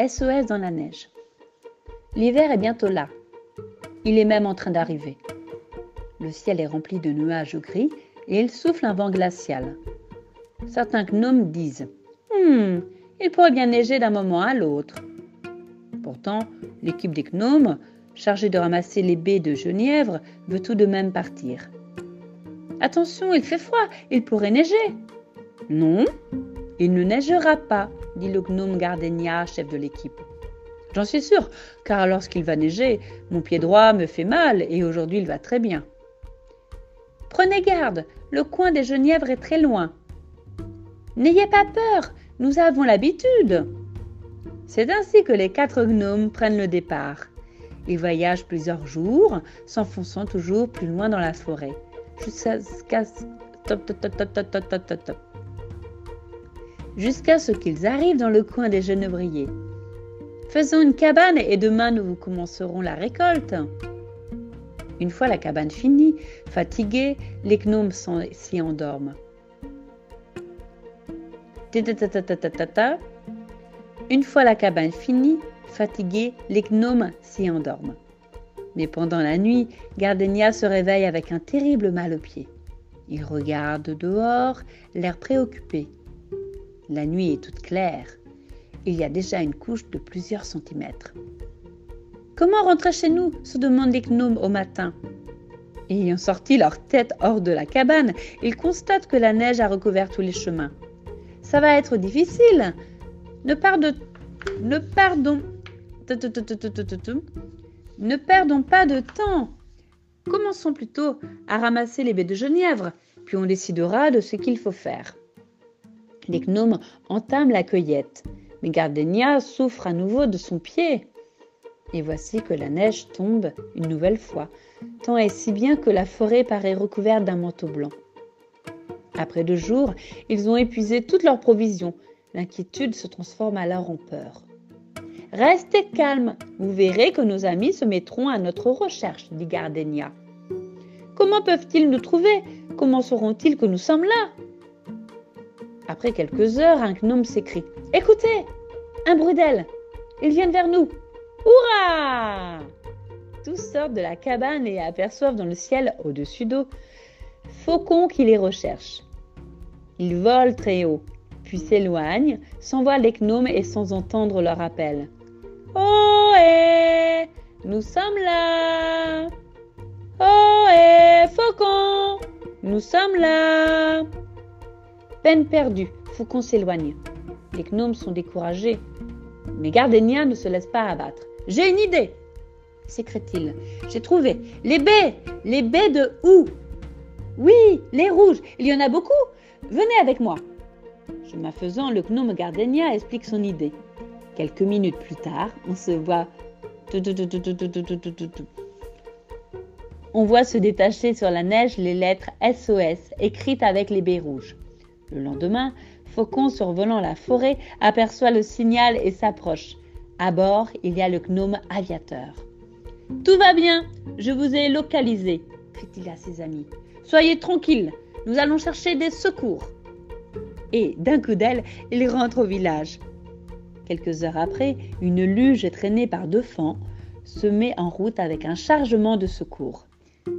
SOS dans la neige. L'hiver est bientôt là. Il est même en train d'arriver. Le ciel est rempli de nuages gris et il souffle un vent glacial. Certains gnomes disent Hum, il pourrait bien neiger d'un moment à l'autre. Pourtant, l'équipe des gnomes, chargée de ramasser les baies de genièvre, veut tout de même partir. Attention, il fait froid, il pourrait neiger. Non, il ne neigera pas, dit le gnome Gardenia, chef de l'équipe. J'en suis sûr, car lorsqu'il va neiger, mon pied droit me fait mal et aujourd'hui il va très bien. Prenez garde, le coin des genièvres est très loin. N'ayez pas peur, nous avons l'habitude. C'est ainsi que les quatre gnomes prennent le départ. Ils voyagent plusieurs jours, s'enfonçant toujours plus loin dans la forêt, jusqu'à jusqu'à ce qu'ils arrivent dans le coin des genévriers. Faisons une cabane et demain nous commencerons la récolte. Une fois la cabane finie, fatigués, les gnomes s'y endorment. Une fois la cabane finie, fatigués, les gnomes s'y endorment. Mais pendant la nuit, Gardenia se réveille avec un terrible mal au pied. Il regarde dehors, l'air préoccupé. La nuit est toute claire. Il y a déjà une couche de plusieurs centimètres. Comment rentrer chez nous? se demandent les gnomes au matin. Ayant sorti leur tête hors de la cabane, ils constatent que la neige a recouvert tous les chemins. Ça va être difficile. Ne, pardon, ne perdons pas de temps. Commençons plutôt à ramasser les baies de genièvre, puis on décidera de ce qu'il faut faire. Les gnomes entament la cueillette, mais Gardenia souffre à nouveau de son pied. Et voici que la neige tombe une nouvelle fois, tant et si bien que la forêt paraît recouverte d'un manteau blanc. Après deux jours, ils ont épuisé toutes leurs provisions. L'inquiétude se transforme alors en peur. Restez calmes, vous verrez que nos amis se mettront à notre recherche, dit Gardenia. Comment peuvent-ils nous trouver? Comment sauront-ils que nous sommes là? Après quelques heures, un gnome s'écrie. Écoutez Un bruit Ils viennent vers nous. Hurrah! Tous sortent de la cabane et aperçoivent dans le ciel, au-dessus d'eux, faucons qui les recherchent. Ils volent très haut, puis s'éloignent, sans voir les gnomes et sans entendre leur appel. Oh Nous sommes là. Oh eh Faucon! Nous sommes là Peine perdue, Faucon s'éloigne. Les gnomes sont découragés. Mais Gardenia ne se laisse pas abattre. J'ai une idée s'écrie-t-il. J'ai trouvé les baies Les baies de où? Oui, les rouges Il y en a beaucoup Venez avec moi Chemin faisant, le gnome Gardenia explique son idée. Quelques minutes plus tard, on se voit. On voit se détacher sur la neige les lettres SOS écrites avec les baies rouges. Le lendemain, Faucon, survolant la forêt, aperçoit le signal et s'approche. À bord, il y a le gnome aviateur. Tout va bien, je vous ai localisé, crie-t-il à ses amis. Soyez tranquilles, nous allons chercher des secours. Et d'un coup d'aile, il rentre au village. Quelques heures après, une luge traînée par deux fans se met en route avec un chargement de secours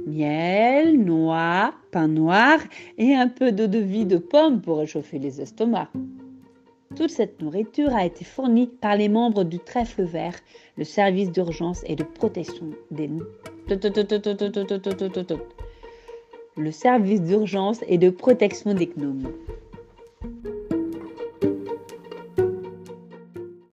miel, noix, pain noir et un peu d'eau de vie de pomme pour réchauffer les estomacs. Toute cette nourriture a été fournie par les membres du trèfle vert, le service d'urgence et de protection des le service d'urgence et de protection des gnomes.